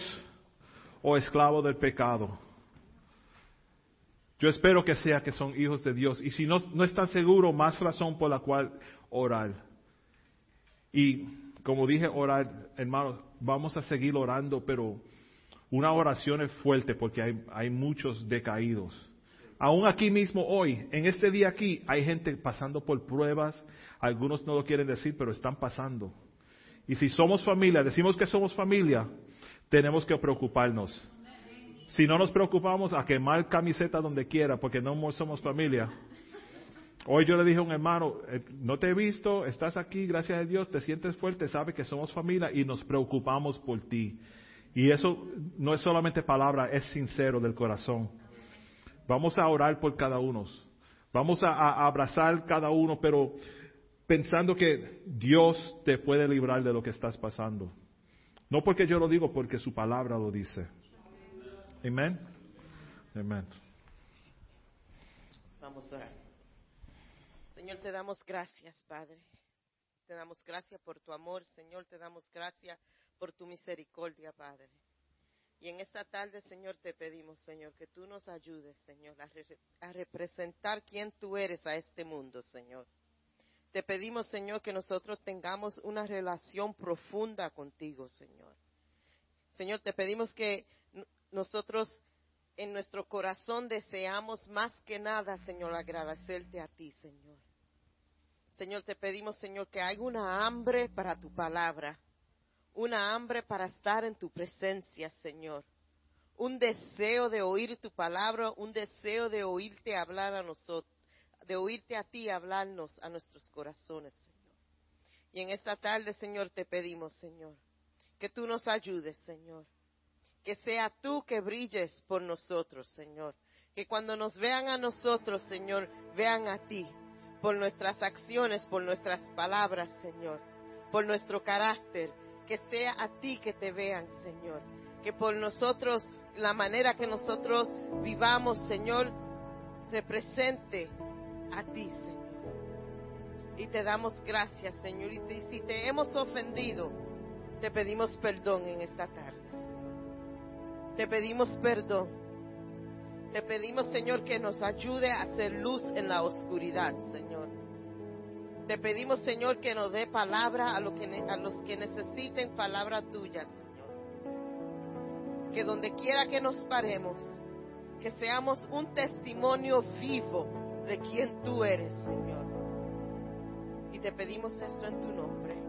o esclavo del pecado? Yo espero que sea que son hijos de Dios. Y si no, no están seguros, más razón por la cual orar. Y como dije, orar, hermanos, vamos a seguir orando, pero una oración es fuerte porque hay, hay muchos decaídos. Aún aquí mismo hoy, en este día aquí, hay gente pasando por pruebas. Algunos no lo quieren decir, pero están pasando. Y si somos familia, decimos que somos familia, tenemos que preocuparnos. Si no nos preocupamos a quemar camiseta donde quiera, porque no somos familia. Hoy yo le dije a un hermano, eh, no te he visto, estás aquí, gracias a Dios, te sientes fuerte, sabes que somos familia y nos preocupamos por ti. Y eso no es solamente palabra, es sincero del corazón. Vamos a orar por cada uno. Vamos a, a, abrazar cada uno, pero pensando que Dios te puede librar de lo que estás pasando. No porque yo lo digo, porque su palabra lo dice. Amén. Amén. Vamos a. Señor, te damos gracias, Padre. Te damos gracias por tu amor, Señor. Te damos gracias por tu misericordia, Padre. Y en esta tarde, Señor, te pedimos, Señor, que tú nos ayudes, Señor, a, representar quién tú eres a este mundo, Señor. Te pedimos, Señor, que nosotros tengamos una relación profunda contigo, Señor. Señor, te pedimos que nosotros en nuestro corazón deseamos más que nada, Señor, agradecerte a ti, Señor. Señor, te pedimos, Señor, que haya una hambre para tu palabra una hambre para estar en tu presencia, Señor. Un deseo de oír tu palabra, un deseo de oírte hablar a nosotros, de oírte a ti hablarnos a nuestros corazones, Señor. Y en esta tarde, Señor, te pedimos, Señor, que tú nos ayudes, Señor. Que sea tú que brilles por nosotros, Señor. Que cuando nos vean a nosotros, Señor, vean a ti, por nuestras acciones, por nuestras palabras, Señor, por nuestro carácter, que sea a ti que te vean, Señor. Que por nosotros, la manera que nosotros vivamos, Señor, represente a ti, Señor. Y te damos gracias, Señor. Y si te hemos ofendido, te pedimos perdón en esta tarde. Te pedimos perdón. Te pedimos, Señor, que nos ayude a hacer luz en la oscuridad, Señor. Te pedimos, Señor, que nos dé palabra a, los que necesiten palabra tuya, Señor. Que donde quiera que nos paremos, que seamos un testimonio vivo de quien tú eres, Señor. Y te pedimos esto en tu nombre.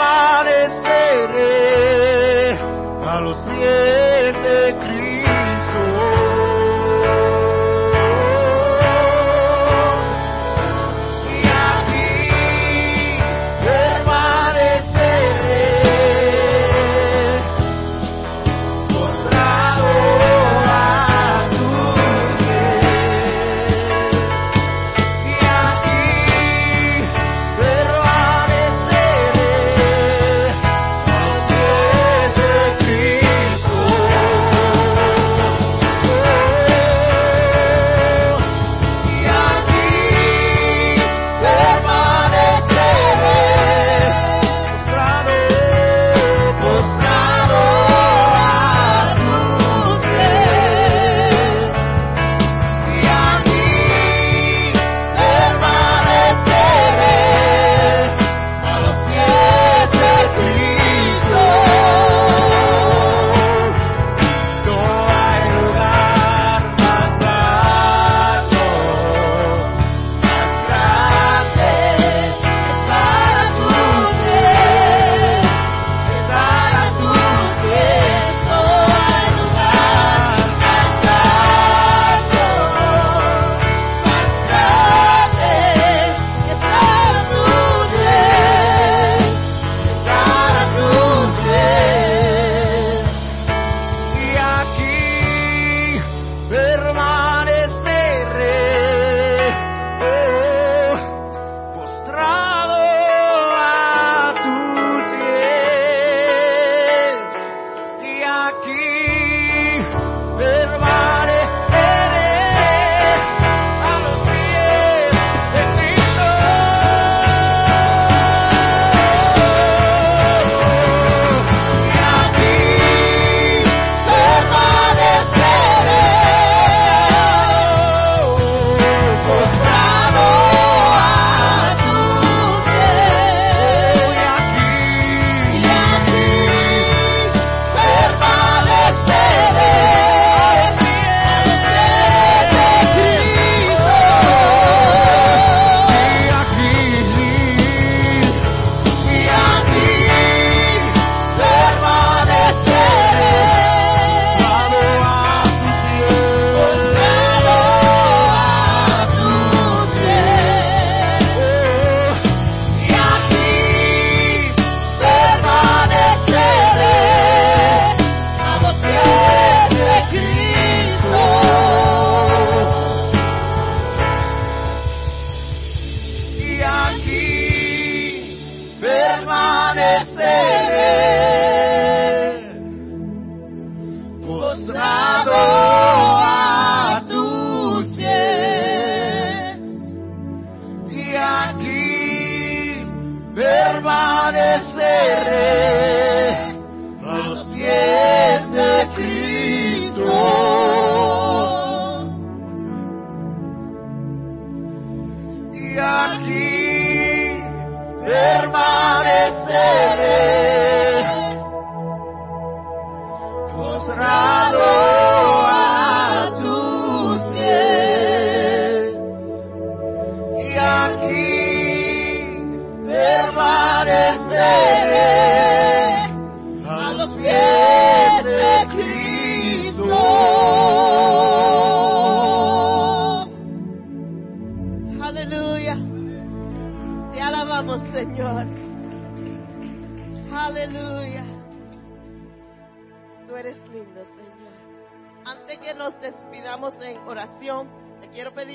Permaneceré a los pies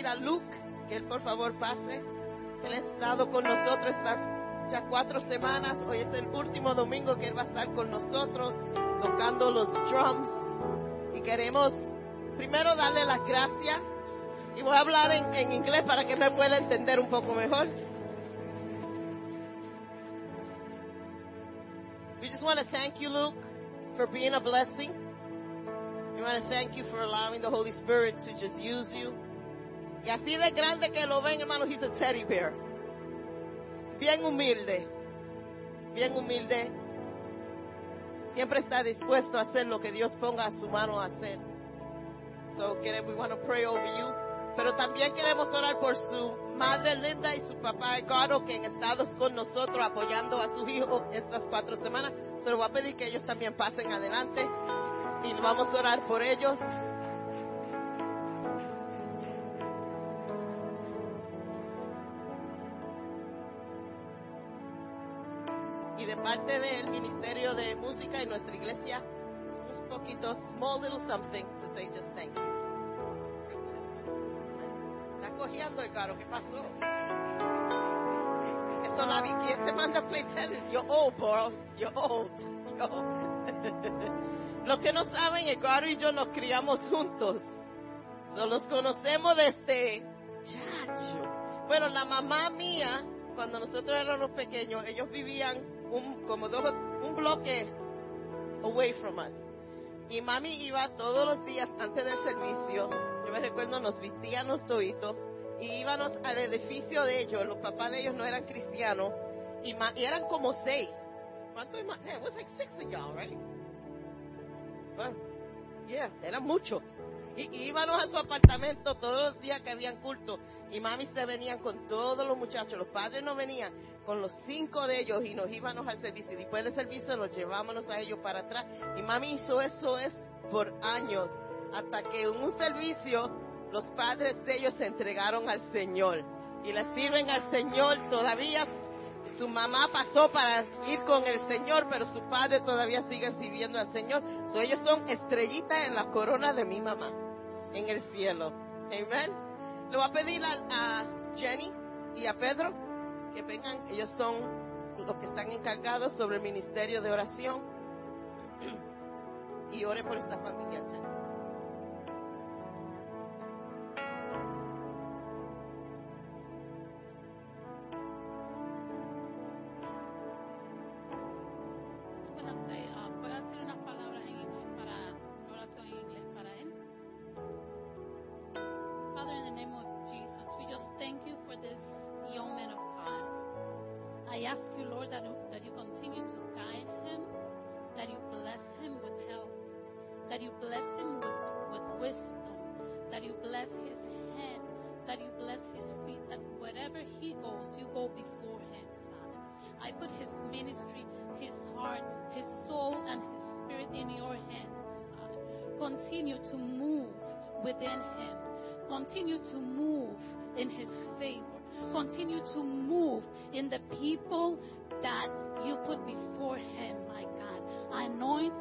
pedir a Luke que él por favor pase. Él ha estado con nosotros estas ya cuatro semanas. Hoy es el último domingo que él va a estar con nosotros tocando los drums. Y queremos primero darle las gracias. Y voy a hablar en, en inglés para que me pueda entender un poco mejor. We just want to thank you, Luke, for being a blessing. We want to thank you for allowing the Holy Spirit to just use you. Y así de grande que lo ven, hermano, he's a teddy bear. Bien humilde. Bien humilde. Siempre está dispuesto a hacer lo que Dios ponga a su mano a hacer. So, we want to pray over you. Pero también queremos orar por su madre Linda y su papá Edgardo que han estado con nosotros apoyando a su hijo estas cuatro semanas. Se lo voy a pedir que ellos también pasen adelante y vamos a orar por ellos. Y de parte del Ministerio de Música y nuestra iglesia, un poquito, small little something to say just thank you. Está cogiendo el caro, ¿qué pasó? Eso la vi. ¿Quién te manda a play tennis? You're old, bro. You're old. You're old. Los que no saben, el caro y yo nos criamos juntos. So, los conocemos desde chacho. Bueno, la mamá mía, cuando nosotros éramos pequeños, ellos vivían un, como dos, un bloque away from us. Y mami iba todos los días antes del servicio, yo me recuerdo, nos vestíamos toditos y íbamos al edificio de ellos. Los papás de ellos no eran cristianos y, ma- y eran como seis. ¿Cuánto es más? Hey, it was like six of y'all, right? Well, yeah, eran muchos. Y, y íbamos a su apartamento todos los días que habían culto. Y mami se venían con todos los muchachos. Los padres no venían con los cinco de ellos y nos íbamos al servicio. Y después del servicio los llevábamos a ellos para atrás. Y mami hizo eso es por años. Hasta que en un servicio los padres de ellos se entregaron al Señor. Y le sirven al Señor todavía. Su mamá pasó para ir con el Señor, pero su padre todavía sigue sirviendo al Señor. So, ellos son estrellitas en la corona de mi mamá, en el cielo. Amén. Le voy a pedir a, a Jenny y a Pedro que vengan. Ellos son los que están encargados sobre el ministerio de oración. Y ore por esta familia, ministry, his heart, his soul, and his spirit in your hands, Father. Continue to move within him. Continue to move in his favor. Continue to move in the people that you put before him, my God. Anoint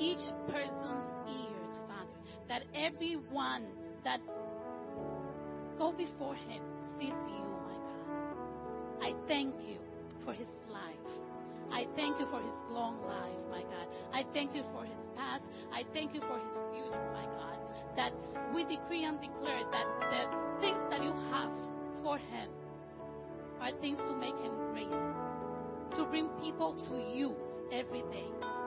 each person's ears, Father, that everyone that go before him sees you, my God. I thank you for his life. I thank you for his long life, my God. I thank you for his past. I thank you for his future, my God. That we decree and declare that the things that you have for him are things to make him great, to bring people to you every day.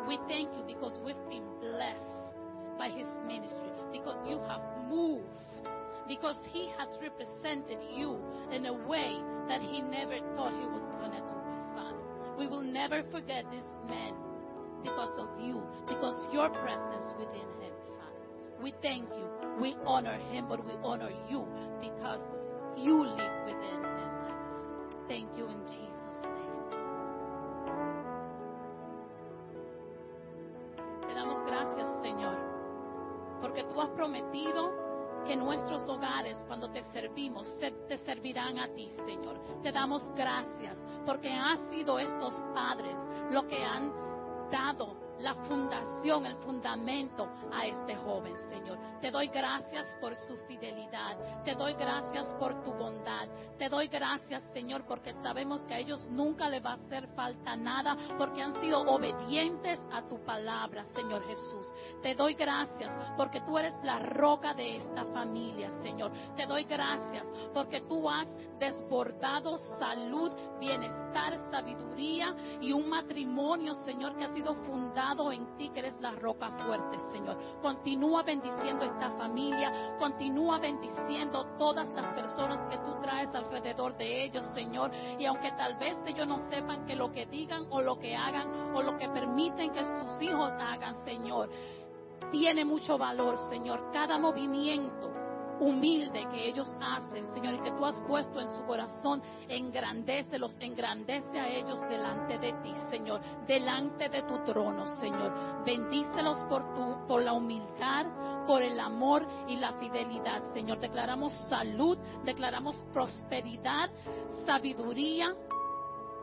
We thank you because we've been blessed by his ministry, because you have moved, because he has represented you in a way that he never thought he was We will never forget this man because of you, because your presence within him, Father. We thank you. We honor him, but we honor you because you live within him. Thank you in Jesus' name. Prometido que nuestros hogares, cuando te servimos, se- te servirán a ti, Señor. Te damos gracias porque han sido estos padres los que han dado la fundación, el fundamento a este joven, Señor. Te doy gracias por su fidelidad. Te doy gracias por tu bondad. Te doy gracias, Señor, porque sabemos que a ellos nunca les va a hacer falta nada, porque han sido obedientes a tu palabra, Señor Jesús. Te doy gracias porque tú eres la roca de esta familia, Señor. Te doy gracias porque tú has desbordado salud, bienestar, sabiduría y un matrimonio, Señor, que ha sido fundado en ti, que eres la roca fuerte, Señor. Continúa bendiciendo esta familia, continúa bendiciendo todas las personas que tú traes alrededor de ellos, Señor. Y aunque tal vez ellos no sepan que lo que digan o lo que hagan o lo que permiten que sus hijos hagan, Señor, tiene mucho valor, Señor. Cada movimiento humilde que ellos hacen, Señor, y que tú has puesto en su corazón, engrandécelos, engrandece a ellos delante de ti, Señor, delante de tu trono, Señor. Bendícelos por tu, por la humildad, por el amor y la fidelidad, Señor. Declaramos salud, declaramos prosperidad, sabiduría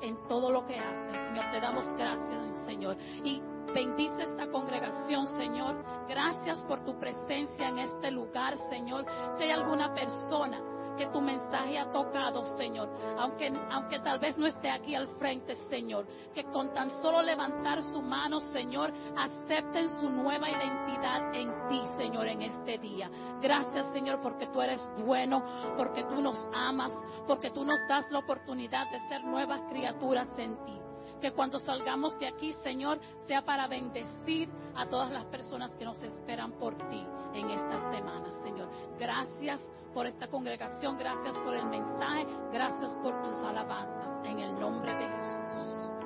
en todo lo que hacen, Señor. Te damos gracias, Señor. Y bendice esta congregación, Señor. Gracias por tu presencia en este lugar, Señor. Si hay alguna persona que tu mensaje ha tocado, Señor, aunque, aunque tal vez no esté aquí al frente, Señor, que con tan solo levantar su mano, Señor, acepten su nueva identidad en ti, Señor, en este día. Gracias, Señor, porque tú eres bueno, porque tú nos amas, porque tú nos das la oportunidad de ser nuevas criaturas en ti. Que cuando salgamos de aquí, Señor, sea para bendecir a todas las personas que nos esperan por ti en estas semanas, Señor. Gracias por esta congregación, gracias por el mensaje, gracias por tus alabanzas. En el nombre de Jesús.